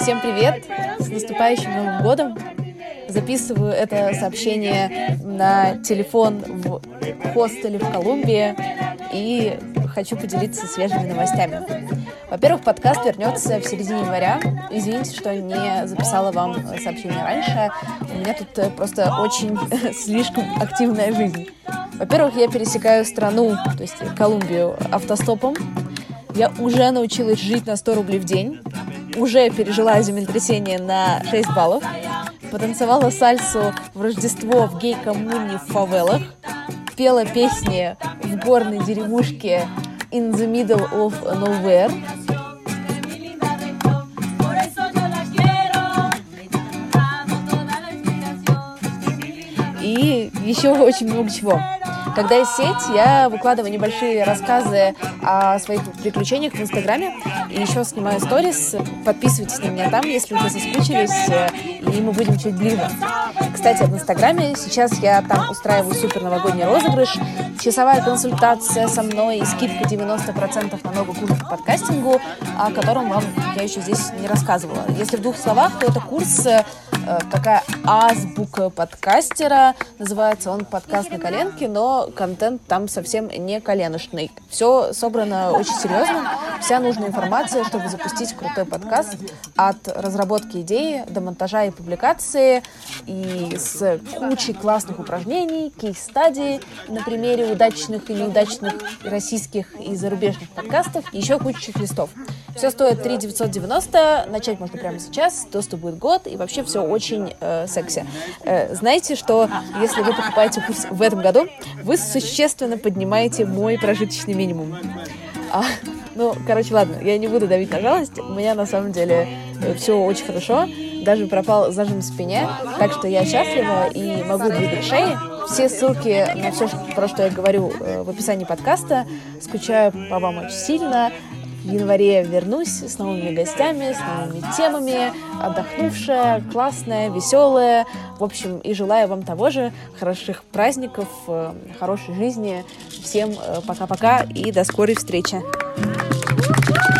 Всем привет! С наступающим Новым годом! Записываю это сообщение на телефон в хостеле в Колумбии и хочу поделиться свежими новостями. Во-первых, подкаст вернется в середине января. Извините, что не записала вам сообщение раньше. У меня тут э, просто очень слишком активная жизнь. Во-первых, я пересекаю страну, то есть Колумбию, автостопом. Я уже научилась жить на 100 рублей в день. Уже пережила землетрясение на 6 баллов. Потанцевала сальсу в Рождество в гей-коммуне в фавелах. Пела песни в горной деревушке In the Middle of Nowhere. И еще очень много чего. Когда есть сеть, я выкладываю небольшие рассказы о своих приключениях в Инстаграме. И еще снимаю сторис. Подписывайтесь на меня там, если уже соскучились, и мы будем чуть ближе. Кстати, в Инстаграме сейчас я там устраиваю супер новогодний розыгрыш, часовая консультация со мной и скидка 90% на новый курс по подкастингу, о котором вам я еще здесь не рассказывала. Если в двух словах, то это курс э, такая азбука подкастера. Называется он «Подкаст на коленке», но контент там совсем не коленочный. Все собрано очень серьезно. Вся нужная информация, чтобы запустить крутой подкаст от разработки идеи до монтажа и публикации, и с кучей классных упражнений, кейс-стадий на примере удачных и неудачных российских и зарубежных подкастов, и еще куча чек-листов. Все стоит 3 990, начать можно прямо сейчас, доступ будет год, и вообще все очень э, секси. Э, знаете, что если вы покупаете курс в этом году, вы существенно поднимаете мой прожиточный минимум. А, ну, короче, ладно, я не буду давить на жалость. У меня на самом деле э, все очень хорошо. Даже пропал зажим в спине, так что я счастлива и могу двигать шеи. Все ссылки на все, про что я говорю э, в описании подкаста. Скучаю по вам очень сильно. В январе вернусь с новыми гостями, с новыми темами, отдохнувшая, классная, веселая. В общем, и желаю вам того же, хороших праздников, э, хорошей жизни. Всем пока-пока и до скорой встречи.